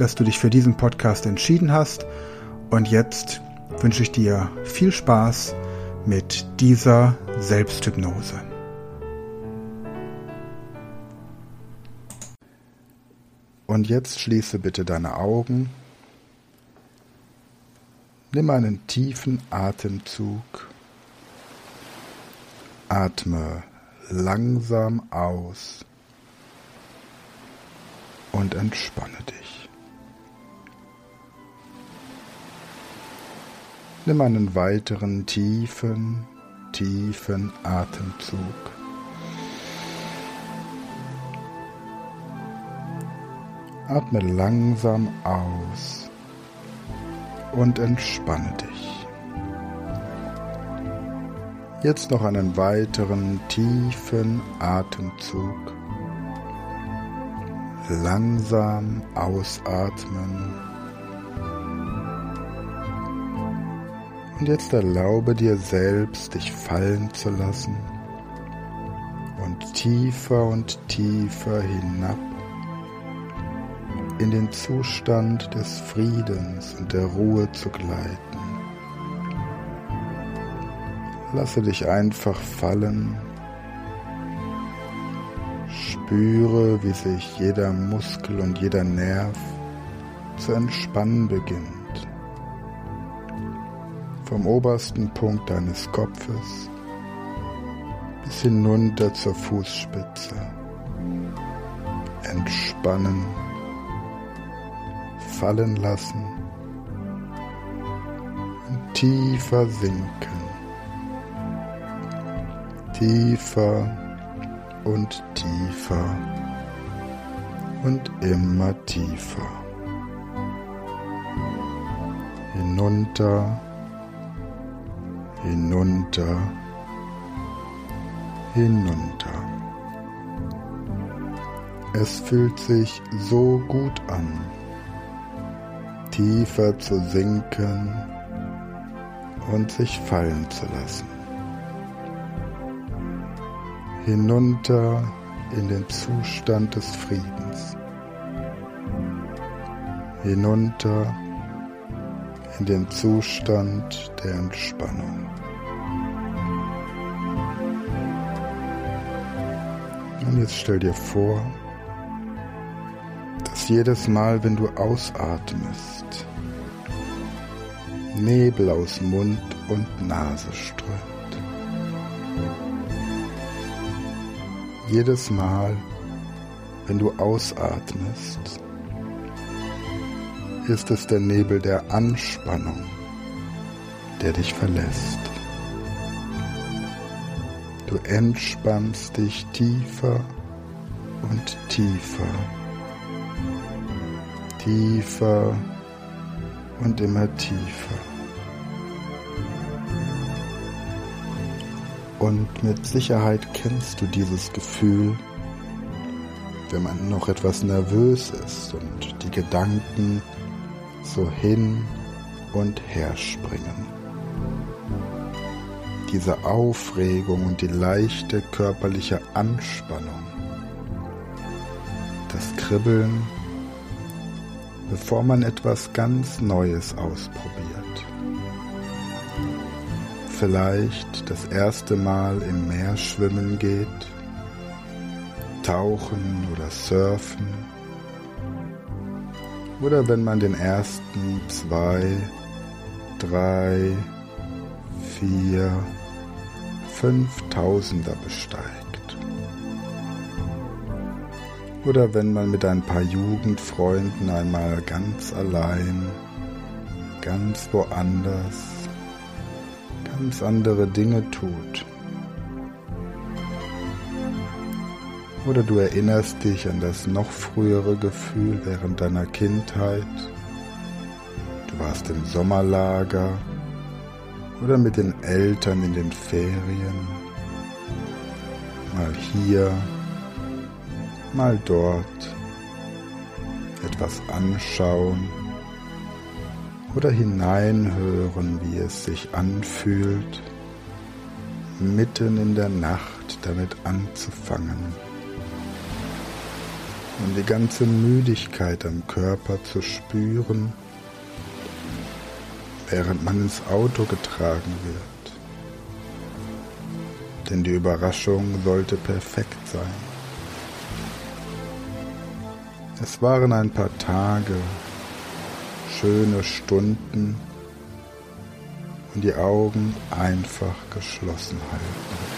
dass du dich für diesen Podcast entschieden hast und jetzt wünsche ich dir viel Spaß mit dieser Selbsthypnose. Und jetzt schließe bitte deine Augen. Nimm einen tiefen Atemzug. Atme langsam aus und entspanne dich. Nimm einen weiteren tiefen, tiefen Atemzug. Atme langsam aus und entspanne dich. Jetzt noch einen weiteren tiefen Atemzug langsam ausatmen. Und jetzt erlaube dir selbst, dich fallen zu lassen und tiefer und tiefer hinab in den Zustand des Friedens und der Ruhe zu gleiten. Lasse dich einfach fallen Spüre, wie sich jeder Muskel und jeder Nerv zu entspannen beginnt. Vom obersten Punkt deines Kopfes bis hinunter zur Fußspitze. Entspannen, fallen lassen und tiefer sinken. Tiefer und tiefer und immer tiefer. Hinunter, hinunter, hinunter. Es fühlt sich so gut an, tiefer zu sinken und sich fallen zu lassen hinunter in den Zustand des Friedens, hinunter in den Zustand der Entspannung. Und jetzt stell dir vor, dass jedes Mal, wenn du ausatmest, Nebel aus Mund und Nase strömt. jedes Mal, wenn du ausatmest, ist es der Nebel der Anspannung, der dich verlässt. Du entspannst dich tiefer und tiefer, tiefer und immer tiefer. Und mit Sicherheit kennst du dieses Gefühl, wenn man noch etwas nervös ist und die Gedanken so hin und her springen. Diese Aufregung und die leichte körperliche Anspannung, das Kribbeln, bevor man etwas ganz Neues ausprobiert vielleicht das erste Mal im Meer schwimmen geht, tauchen oder surfen, oder wenn man den ersten zwei, drei, vier, fünftausender besteigt. Oder wenn man mit ein paar Jugendfreunden einmal ganz allein, ganz woanders ganz andere Dinge tut. Oder du erinnerst dich an das noch frühere Gefühl während deiner Kindheit, warst im Sommerlager oder mit den Eltern in den Ferien. Mal hier, mal dort. Etwas anschauen oder hineinhören, wie es sich anfühlt, mitten in der Nacht damit anzufangen und die ganze Müdigkeit am Körper zu spüren, während man ins Auto getragen wird. Denn die Überraschung sollte perfekt sein. Es waren ein paar Tage, schöne Stunden und die Augen einfach geschlossen halten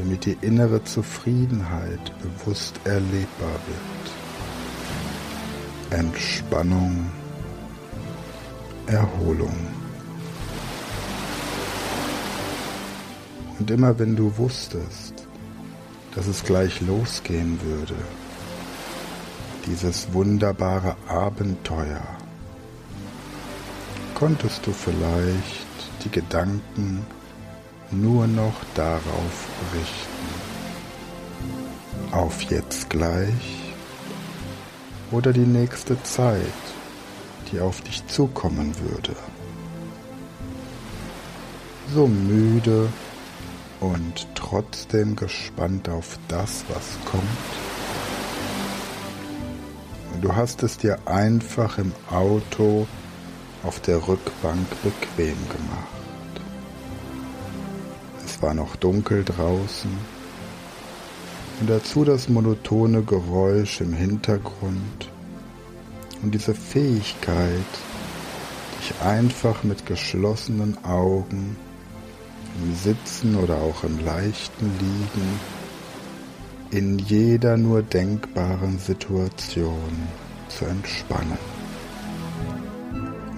damit die innere Zufriedenheit bewusst erlebbar wird. Entspannung, Erholung. Und immer wenn du wusstest, dass es gleich losgehen würde, dieses wunderbare Abenteuer, konntest du vielleicht die Gedanken nur noch darauf richten. Auf jetzt gleich oder die nächste Zeit, die auf dich zukommen würde. So müde und trotzdem gespannt auf das, was kommt. Du hast es dir einfach im Auto auf der Rückbank bequem gemacht war noch dunkel draußen. Und dazu das monotone Geräusch im Hintergrund. Und diese Fähigkeit, dich einfach mit geschlossenen Augen im Sitzen oder auch im leichten Liegen in jeder nur denkbaren Situation zu entspannen.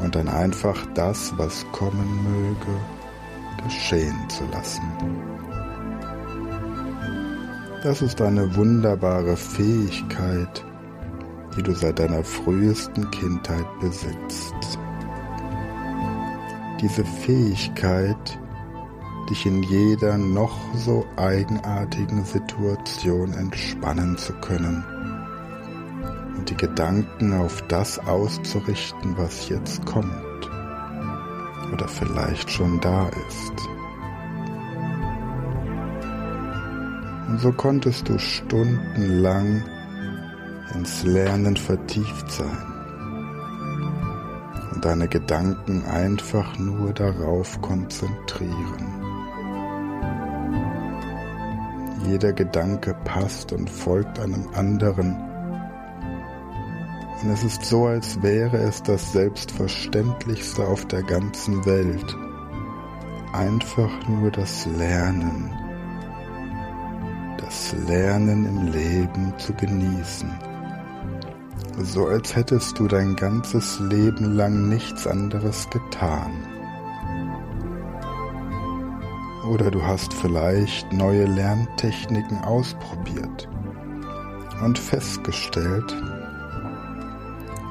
Und dann einfach das, was kommen möge, geschehen zu lassen. Das ist eine wunderbare Fähigkeit, die du seit deiner frühesten Kindheit besitzt. Diese Fähigkeit, dich in jeder noch so eigenartigen Situation entspannen zu können und die Gedanken auf das auszurichten, was jetzt kommt oder vielleicht schon da ist. Und so konntest du stundenlang ins Lernen vertieft sein und deine Gedanken einfach nur darauf konzentrieren. Jeder Gedanke passt und folgt einem anderen und es ist so, als wäre es das Selbstverständlichste auf der ganzen Welt. Einfach nur das Lernen. Das Lernen im Leben zu genießen. So als hättest du dein ganzes Leben lang nichts anderes getan. Oder du hast vielleicht neue Lerntechniken ausprobiert und festgestellt,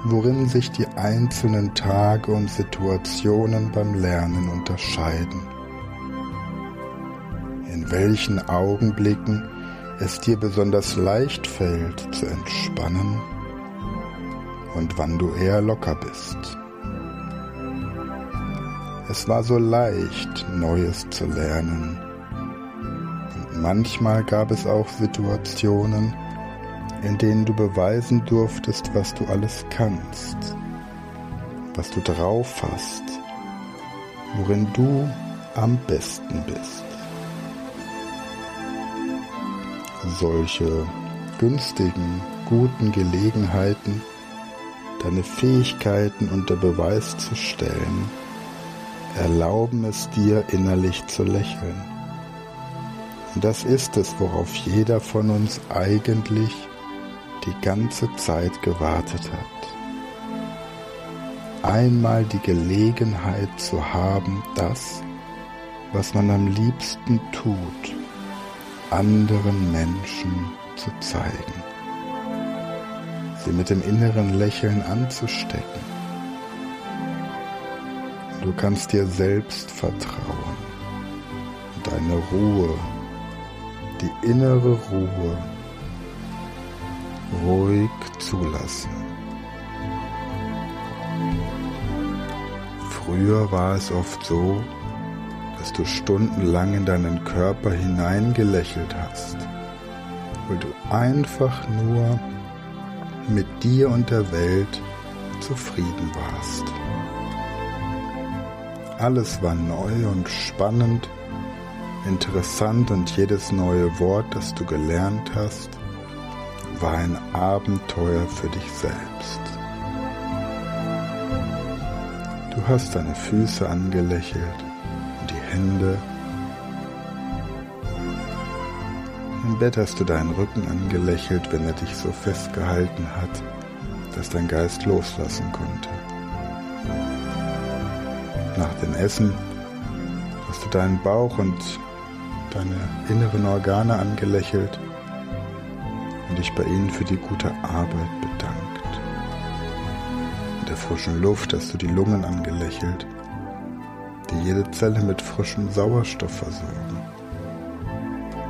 worin sich die einzelnen Tage und Situationen beim Lernen unterscheiden. In welchen Augenblicken es dir besonders leicht fällt zu entspannen und wann du eher locker bist. Es war so leicht, Neues zu lernen. Und manchmal gab es auch Situationen, in denen du beweisen durftest, was du alles kannst, was du drauf hast, worin du am besten bist. Solche günstigen, guten Gelegenheiten, deine Fähigkeiten unter Beweis zu stellen, erlauben es dir innerlich zu lächeln. Und das ist es, worauf jeder von uns eigentlich die ganze Zeit gewartet hat. Einmal die Gelegenheit zu haben, das, was man am liebsten tut, anderen Menschen zu zeigen, sie mit dem inneren Lächeln anzustecken Du kannst dir selbst vertrauen. Deine Ruhe, die innere Ruhe, ruhig zulassen. Früher war es oft so, dass du stundenlang in deinen Körper hineingelächelt hast, weil du einfach nur mit dir und der Welt zufrieden warst. Alles war neu und spannend, interessant und jedes neue Wort, das du gelernt hast, war ein Abenteuer für dich selbst. Du hast deine Füße angelächelt und die Hände. Im Bett hast du deinen Rücken angelächelt, wenn er dich so festgehalten hat, dass dein Geist loslassen konnte. Nach dem Essen hast du deinen Bauch und deine inneren Organe angelächelt dich bei ihnen für die gute Arbeit bedankt. In der frischen Luft hast du die Lungen angelächelt, die jede Zelle mit frischem Sauerstoff versorgen.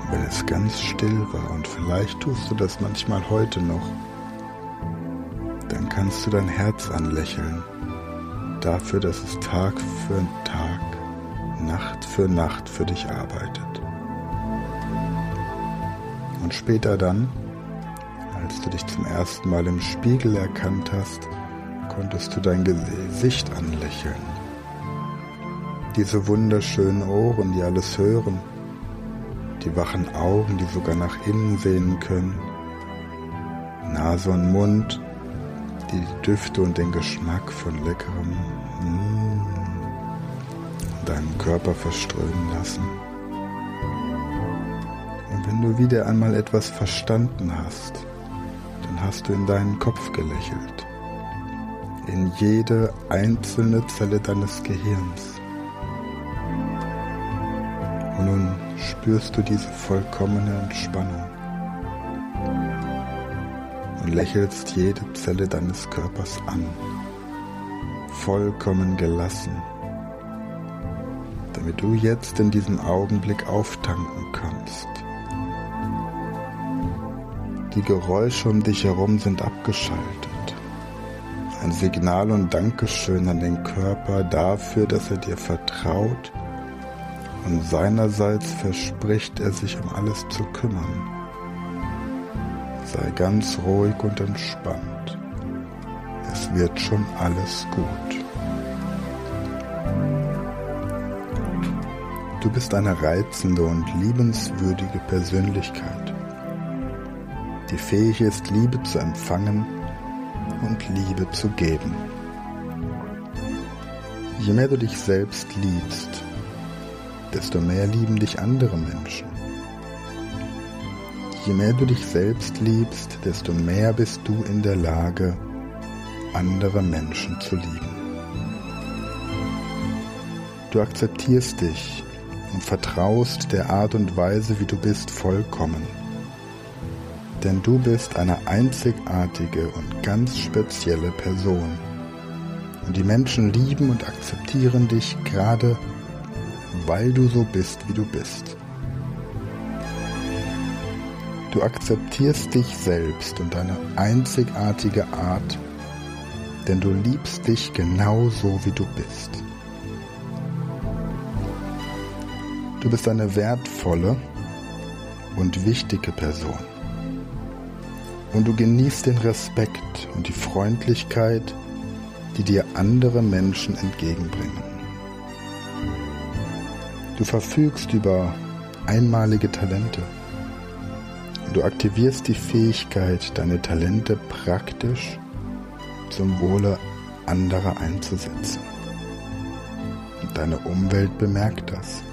Und wenn es ganz still war, und vielleicht tust du das manchmal heute noch, dann kannst du dein Herz anlächeln dafür, dass es Tag für Tag, Nacht für Nacht für dich arbeitet. Und später dann, als du dich zum ersten Mal im Spiegel erkannt hast, konntest du dein Gesicht anlächeln. Diese wunderschönen Ohren, die alles hören, die wachen Augen, die sogar nach innen sehen können, Nase und Mund, die Düfte und den Geschmack von leckerem mm, deinem Körper verströmen lassen. Und wenn du wieder einmal etwas verstanden hast, hast du in deinen Kopf gelächelt. In jede einzelne Zelle deines Gehirns. Und nun spürst du diese vollkommene Entspannung und lächelst jede Zelle deines Körpers an, vollkommen gelassen, damit du jetzt in diesem Augenblick auftanken kannst. Die Geräusche um dich herum sind abgeschaltet. Ein Signal und Dankeschön an den Körper dafür, dass er dir vertraut und seinerseits verspricht er sich um alles zu kümmern. Sei ganz ruhig und entspannt. Es wird schon alles gut. Du bist eine reizende und liebenswürdige Persönlichkeit, die fähig ist, Liebe zu empfangen und Liebe zu geben. Je mehr du dich selbst liebst, desto mehr lieben dich andere Menschen. Je mehr du dich selbst liebst, desto mehr bist du in der Lage, andere Menschen zu lieben. Du akzeptierst dich und vertraust der Art und Weise, wie du bist, vollkommen. Denn du bist eine einzigartige und ganz spezielle Person. Und die Menschen lieben und akzeptieren dich gerade, weil du so bist, wie du bist. Du akzeptierst dich selbst und deine einzigartige Art, denn du liebst dich genau so, wie du bist. Du bist eine wertvolle und wichtige Person. Und du genießt den Respekt und die Freundlichkeit, die dir andere Menschen entgegenbringen. Du verfügst über einmalige Talente Du aktivierst die Fähigkeit, deine Talente praktisch zum Wohle anderer einzusetzen. Und deine Umwelt bemerkt das.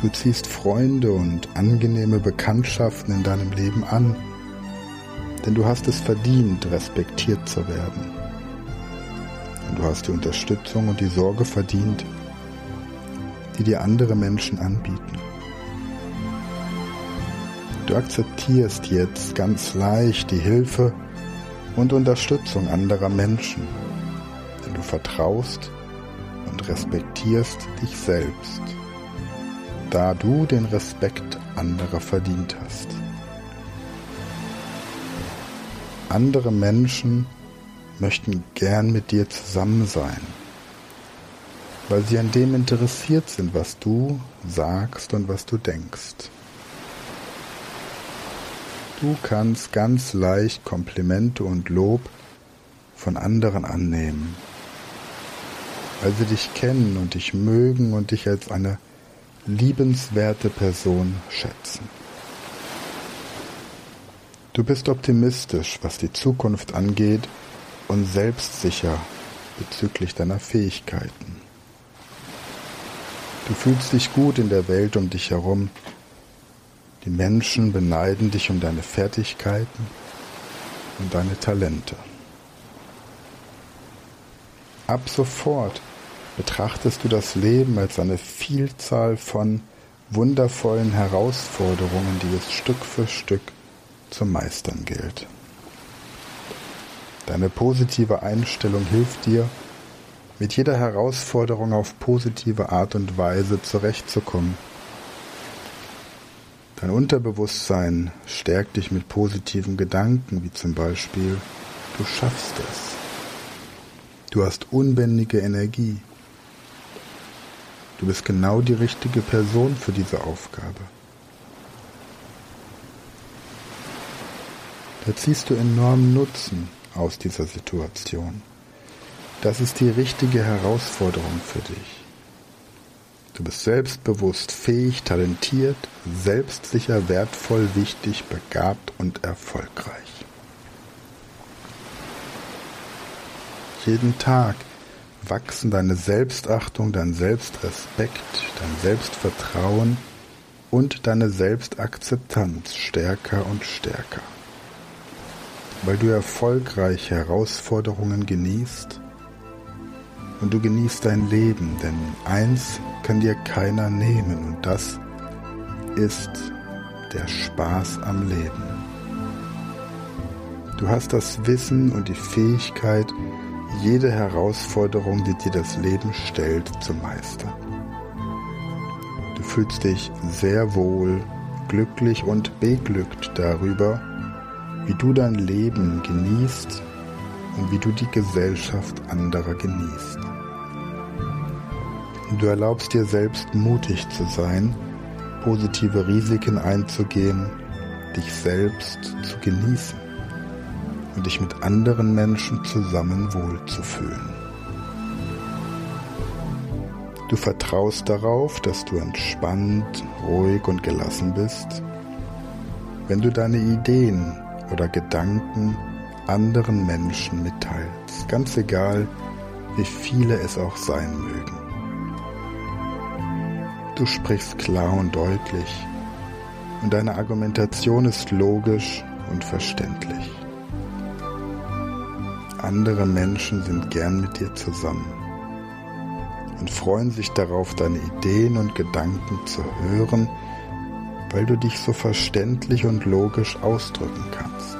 Du ziehst Freunde und angenehme Bekanntschaften in deinem Leben an, denn du hast es verdient, respektiert zu werden. Und du hast die Unterstützung und die Sorge verdient, die dir andere Menschen anbieten. Du akzeptierst jetzt ganz leicht die Hilfe und Unterstützung anderer Menschen, denn du vertraust und respektierst dich selbst, da du den Respekt anderer verdient hast. Andere Menschen möchten gern mit dir zusammen sein, weil sie an dem interessiert sind, was du sagst und was du denkst. Du kannst ganz leicht Komplimente und Lob von anderen annehmen, weil sie dich kennen und dich mögen und dich als eine liebenswerte Person schätzen. Du bist optimistisch, was die Zukunft angeht und selbstsicher bezüglich deiner Fähigkeiten. Du fühlst dich gut in der Welt um dich herum. Die Menschen beneiden dich um deine Fertigkeiten und deine Talente. Ab sofort betrachtest du das Leben als eine Vielzahl von wundervollen Herausforderungen, die es Stück für Stück zu meistern gilt. Deine positive Einstellung hilft dir, mit jeder Herausforderung auf positive Art und Weise zurechtzukommen. Dein Unterbewusstsein stärkt dich mit positiven Gedanken, wie zum Beispiel, du schaffst es. Du hast unbändige Energie. Du bist genau die richtige Person für diese Aufgabe. Da ziehst du enormen Nutzen aus dieser Situation. Das ist die richtige Herausforderung für dich. Du bist selbstbewusst, fähig, talentiert, selbstsicher, wertvoll, wichtig, begabt und erfolgreich. Jeden Tag wachsen deine Selbstachtung, dein Selbstrespekt, dein Selbstvertrauen und deine Selbstakzeptanz stärker und stärker weil du erfolgreich Herausforderungen genießt und du genießt dein Leben, denn eins kann dir keiner nehmen und das ist der Spaß am Leben. Du hast das Wissen und die Fähigkeit, jede Herausforderung, die dir das Leben stellt, zu meistern. Du fühlst dich sehr wohl, glücklich und beglückt darüber, wie du dein Leben genießt und wie du die Gesellschaft anderer genießt. Du erlaubst dir selbst mutig zu sein, positive Risiken einzugehen, dich selbst zu genießen und dich mit anderen Menschen zusammen wohlzufühlen. Du vertraust darauf, dass du entspannt, ruhig und gelassen bist, wenn du deine Ideen oder Gedanken anderen Menschen mitteilst, ganz egal, wie viele es auch sein mögen. Du sprichst klar und deutlich und deine Argumentation ist logisch und verständlich. Andere Menschen sind gern mit dir zusammen und freuen sich darauf, deine Ideen und Gedanken zu hören, weil du dich so verständlich und logisch ausdrücken kannst.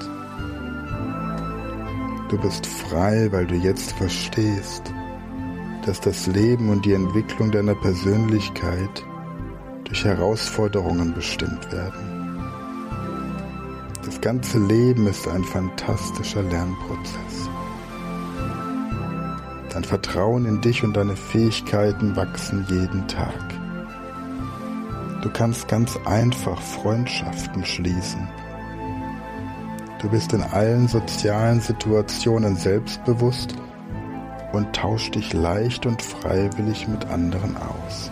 Du bist frei, weil du jetzt verstehst, dass das Leben und die Entwicklung deiner Persönlichkeit durch Herausforderungen bestimmt werden. Das ganze Leben ist ein fantastischer Lernprozess. Dein Vertrauen in dich und deine Fähigkeiten wachsen jeden Tag. Du kannst ganz einfach Freundschaften schließen. Du bist in allen sozialen Situationen selbstbewusst und tauschst dich leicht und freiwillig mit anderen aus.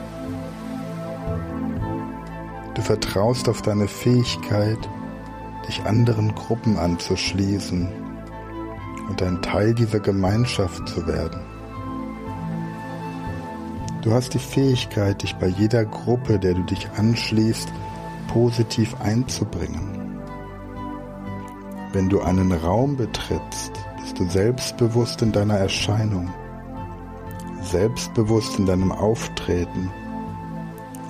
Du vertraust auf deine Fähigkeit, dich anderen Gruppen anzuschließen und ein Teil dieser Gemeinschaft zu werden. Du hast die Fähigkeit, dich bei jeder Gruppe, der du dich anschließt, positiv einzubringen. Wenn du einen Raum betrittst, bist du selbstbewusst in deiner Erscheinung, selbstbewusst in deinem Auftreten,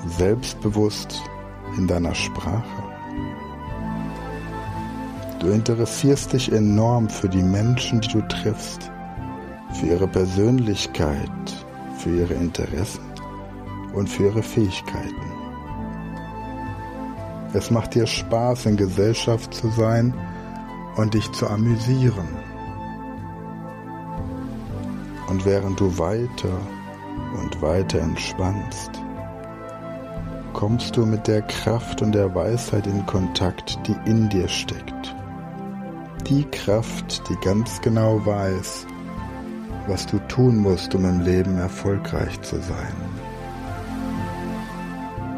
selbstbewusst in deiner Sprache. Du interessierst dich enorm für die Menschen, die du triffst, für ihre Persönlichkeit, für ihre Interessen und für ihre Fähigkeiten. Es macht dir Spaß, in Gesellschaft zu sein und dich zu amüsieren. Und während du weiter und weiter entspannst, kommst du mit der Kraft und der Weisheit in Kontakt, die in dir steckt. Die Kraft, die ganz genau weiß, was du tun musst, um im Leben erfolgreich zu sein.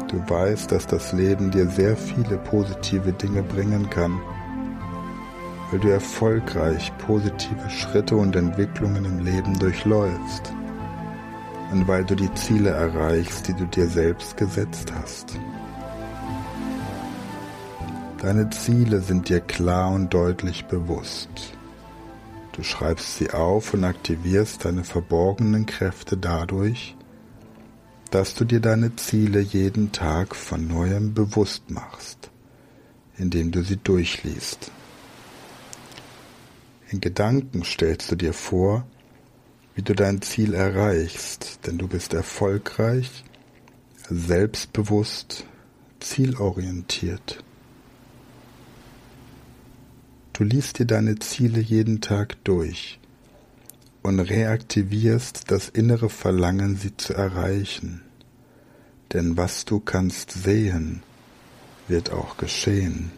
Du weißt, dass das Leben dir sehr viele positive Dinge bringen kann, weil du erfolgreich positive Schritte und Entwicklungen im Leben durchläufst und weil du die Ziele erreichst, die du dir selbst gesetzt hast. Deine Ziele sind dir klar und deutlich bewusst. Du schreibst sie auf und aktivierst deine verborgenen Kräfte dadurch, dass du dir deine Ziele jeden Tag von neuem bewusst machst, indem du sie durchliest. In Gedanken stellst du dir vor, wie du dein Ziel erreichst, denn du bist erfolgreich, selbstbewusst, zielorientiert. Du liest dir deine Ziele jeden Tag durch und reaktivierst das innere Verlangen, sie zu erreichen. Denn was du kannst sehen, wird auch geschehen.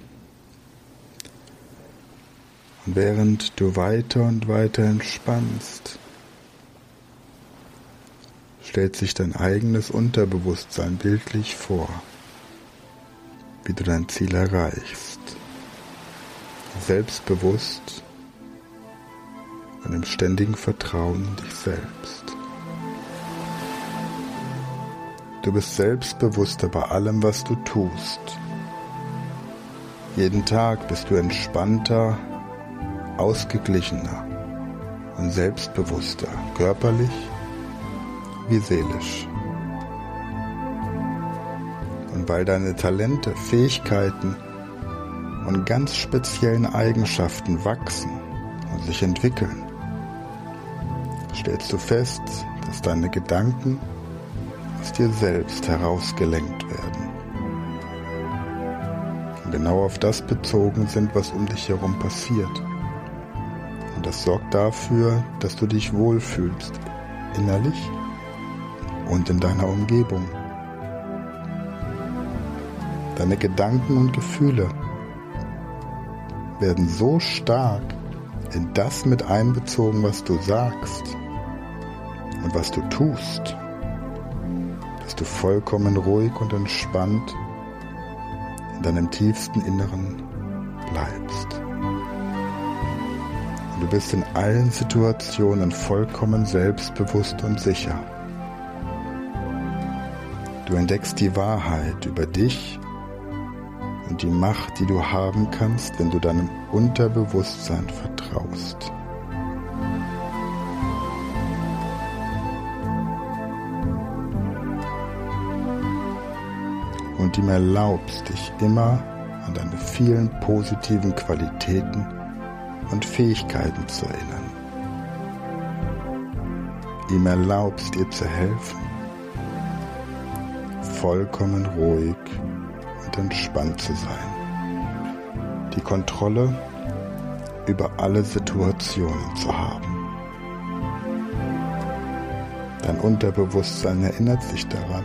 Und während du weiter und weiter entspannst, stellt sich dein eigenes Unterbewusstsein bildlich vor, wie du dein Ziel erreichst. Selbstbewusst und im ständigen Vertrauen in dich selbst. Du bist selbstbewusster bei allem, was du tust. Jeden Tag bist du entspannter, ausgeglichener und selbstbewusster, körperlich wie seelisch. Und weil deine Talente, Fähigkeiten und ganz speziellen Eigenschaften wachsen und sich entwickeln, stellst du fest, dass deine Gedanken aus dir selbst herausgelenkt werden. Und genau auf das bezogen sind, was um dich herum passiert. Und das sorgt dafür, dass du dich wohlfühlst, innerlich und in deiner Umgebung. Deine Gedanken und Gefühle werden so stark in das mit einbezogen, was du sagst und was du tust, dass du vollkommen ruhig und entspannt in deinem tiefsten Inneren bleibst. Und du bist in allen Situationen vollkommen selbstbewusst und sicher. Du entdeckst die Wahrheit über dich die Macht, die du haben kannst, wenn du deinem Unterbewusstsein vertraust. Und ihm erlaubst, dich immer an deine vielen positiven Qualitäten und Fähigkeiten zu erinnern. Ihm erlaubst, dir zu helfen vollkommen ruhig entspannt zu sein. Die Kontrolle über alle Situationen zu haben. Dein Unterbewusstsein erinnert sich daran,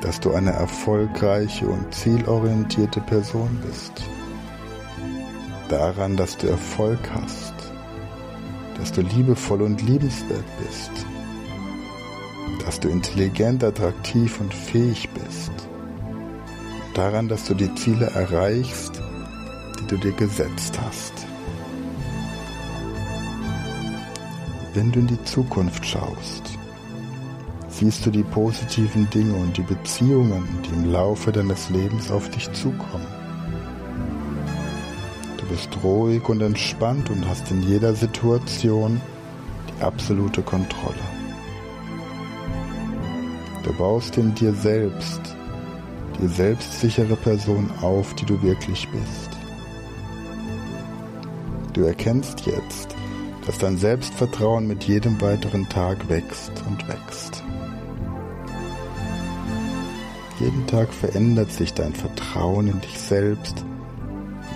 dass du eine erfolgreiche und zielorientierte Person bist. Daran, dass du Erfolg hast, dass du liebevoll und liebenswert bist dass du intelligent, attraktiv und fähig bist. Daran, dass du die Ziele erreichst, die du dir gesetzt hast. Wenn du in die Zukunft schaust, siehst du die positiven Dinge und die Beziehungen, die im Laufe deines Lebens auf dich zukommen. Du bist ruhig und entspannt und hast in jeder Situation die absolute Kontrolle. Du baust in dir selbst die selbstsichere Person auf, die du wirklich bist. Du erkennst jetzt, dass dein Selbstvertrauen mit jedem weiteren Tag wächst und wächst. Jeden Tag verändert sich dein Vertrauen in dich selbst,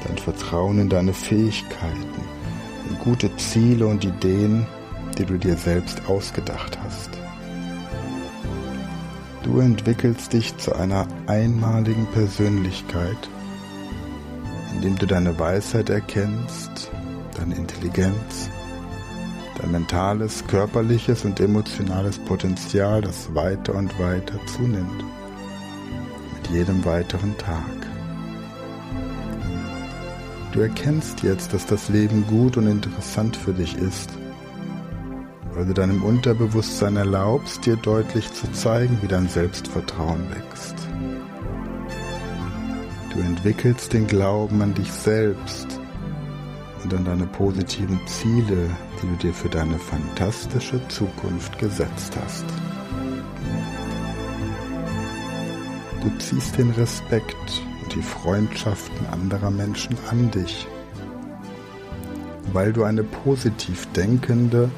dein Vertrauen in deine Fähigkeiten, in gute Ziele und Ideen, die du dir selbst ausgedacht hast. Du entwickelst dich zu einer einmaligen Persönlichkeit, indem du deine Weisheit erkennst, deine Intelligenz, dein mentales, körperliches und emotionales Potenzial, das weiter und weiter zunimmt. Mit jedem weiteren Tag. Du erkennst jetzt, dass das Leben gut und interessant für dich ist weil du deinem Unterbewusstsein erlaubst, dir deutlich zu zeigen, wie dein Selbstvertrauen wächst. Du entwickelst den Glauben an dich selbst und an deine positiven Ziele, die du dir für deine fantastische Zukunft gesetzt hast. Du ziehst den Respekt und die Freundschaften anderer Menschen an dich, weil du eine positiv denkende,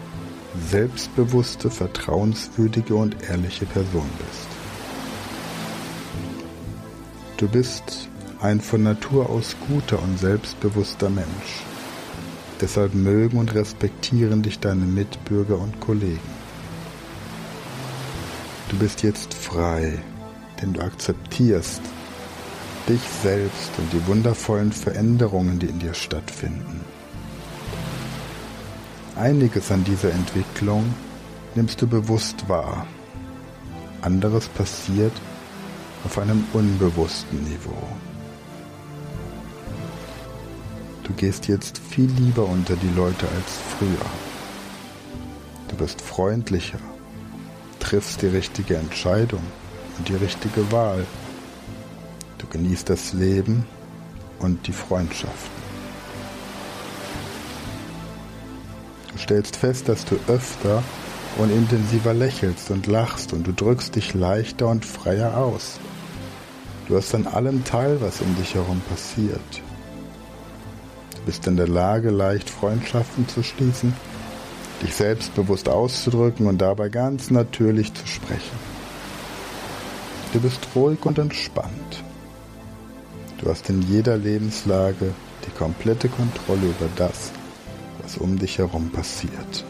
selbstbewusste, vertrauenswürdige und ehrliche Person bist. Du bist ein von Natur aus guter und selbstbewusster Mensch. Deshalb mögen und respektieren dich deine Mitbürger und Kollegen. Du bist jetzt frei, denn du akzeptierst dich selbst und die wundervollen Veränderungen, die in dir stattfinden. Einiges an dieser Entwicklung nimmst du bewusst wahr. Anderes passiert auf einem unbewussten Niveau. Du gehst jetzt viel lieber unter die Leute als früher. Du bist freundlicher, triffst die richtige Entscheidung und die richtige Wahl. Du genießt das Leben und die Freundschaften. Stellst fest, dass du öfter und intensiver lächelst und lachst und du drückst dich leichter und freier aus. Du hast an allem teil, was um dich herum passiert. Du bist in der Lage, leicht Freundschaften zu schließen, dich selbstbewusst auszudrücken und dabei ganz natürlich zu sprechen. Du bist ruhig und entspannt. Du hast in jeder Lebenslage die komplette Kontrolle über das, was um dich herum passiert.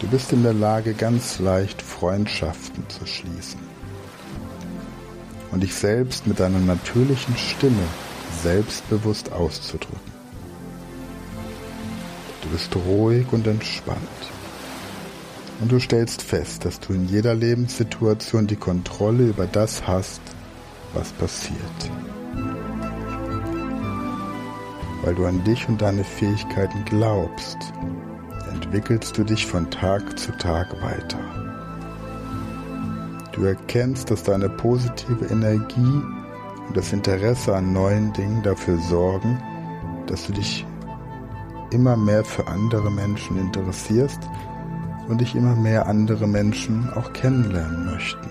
Du bist in der Lage, ganz leicht Freundschaften zu schließen und dich selbst mit deiner natürlichen Stimme selbstbewusst auszudrücken. Du bist ruhig und entspannt. Und du stellst fest, dass du in jeder Lebenssituation die Kontrolle über das hast, was passiert weil du an dich und deine Fähigkeiten glaubst, entwickelst du dich von Tag zu Tag weiter. Du erkennst, dass deine positive Energie und das Interesse an neuen Dingen dafür sorgen, dass du dich immer mehr für andere Menschen interessierst und dich immer mehr andere Menschen auch kennenlernen möchten.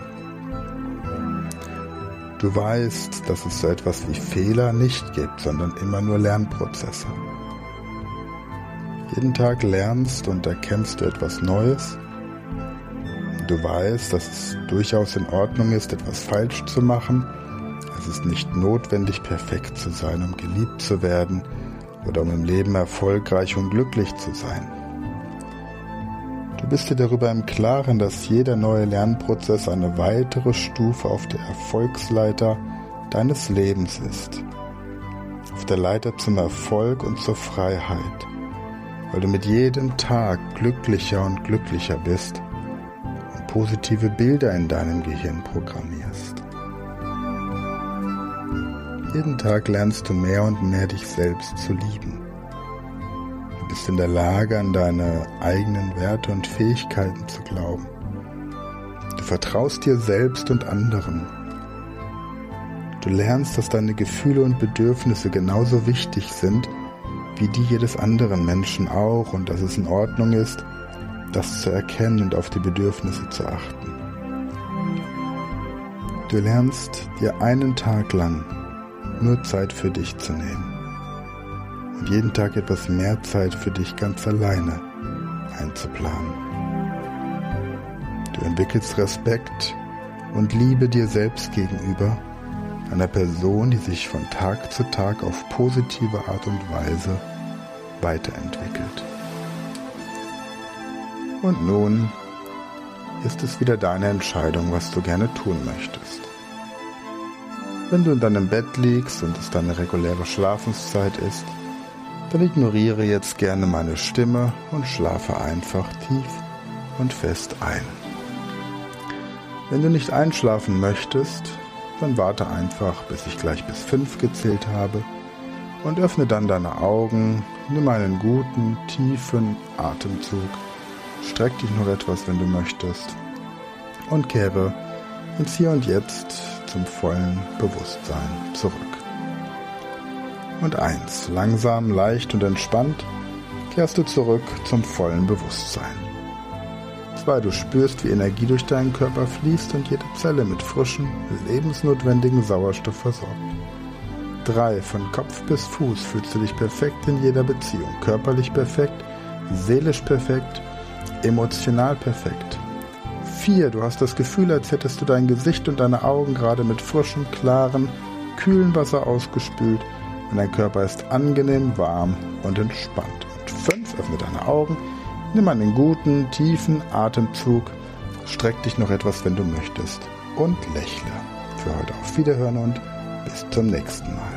Du weißt, dass es so etwas wie Fehler nicht gibt, sondern immer nur Lernprozesse. Jeden Tag lernst und erkennst du etwas Neues. Du weißt, dass es durchaus in Ordnung ist, etwas falsch zu machen. Es ist nicht notwendig, perfekt zu sein, um geliebt zu werden oder um im Leben erfolgreich und glücklich zu sein. Du bist dir darüber im Klaren, dass jeder neue Lernprozess eine weitere Stufe auf der Erfolgsleiter deines Lebens ist. Auf der Leiter zum Erfolg und zur Freiheit, weil du mit jedem Tag glücklicher und glücklicher bist und positive Bilder in deinem Gehirn programmierst. Jeden Tag lernst du mehr und mehr dich selbst zu lieben bist in der Lage, an deine eigenen Werte und Fähigkeiten zu glauben. Du vertraust dir selbst und anderen. Du lernst, dass deine Gefühle und Bedürfnisse genauso wichtig sind wie die jedes anderen Menschen auch und dass es in Ordnung ist, das zu erkennen und auf die Bedürfnisse zu achten. Du lernst dir einen Tag lang nur Zeit für dich zu nehmen und jeden Tag etwas mehr Zeit für dich ganz alleine einzuplanen. Du entwickelst Respekt und Liebe dir selbst gegenüber, einer Person, die sich von Tag zu Tag auf positive Art und Weise weiterentwickelt. Und nun ist es wieder deine Entscheidung, was du gerne tun möchtest. Wenn du in deinem Bett liegst und es deine reguläre Schlafenszeit ist, dann ignoriere jetzt gerne meine Stimme und schlafe einfach tief und fest ein. Wenn du nicht einschlafen möchtest, dann warte einfach, bis ich gleich bis fünf gezählt habe und öffne dann deine Augen, nimm einen guten, tiefen Atemzug, streck dich noch etwas, wenn du möchtest und kehre ins Hier und Jetzt zum vollen Bewusstsein zurück. Und eins, langsam, leicht und entspannt kehrst du zurück zum vollen Bewusstsein. Zwei, du spürst, wie Energie durch deinen Körper fließt und jede Zelle mit frischem, lebensnotwendigen Sauerstoff versorgt. Drei, von Kopf bis Fuß fühlst du dich perfekt in jeder Beziehung, körperlich perfekt, seelisch perfekt, emotional perfekt. 4. Du hast das Gefühl, als hättest du dein Gesicht und deine Augen gerade mit frischem, klaren, kühlen Wasser ausgespült und dein Körper ist angenehm warm und entspannt. Und 5. Öffne deine Augen, nimm einen guten, tiefen Atemzug, streck dich noch etwas, wenn du möchtest und lächle. Für heute auf Wiederhören und bis zum nächsten Mal.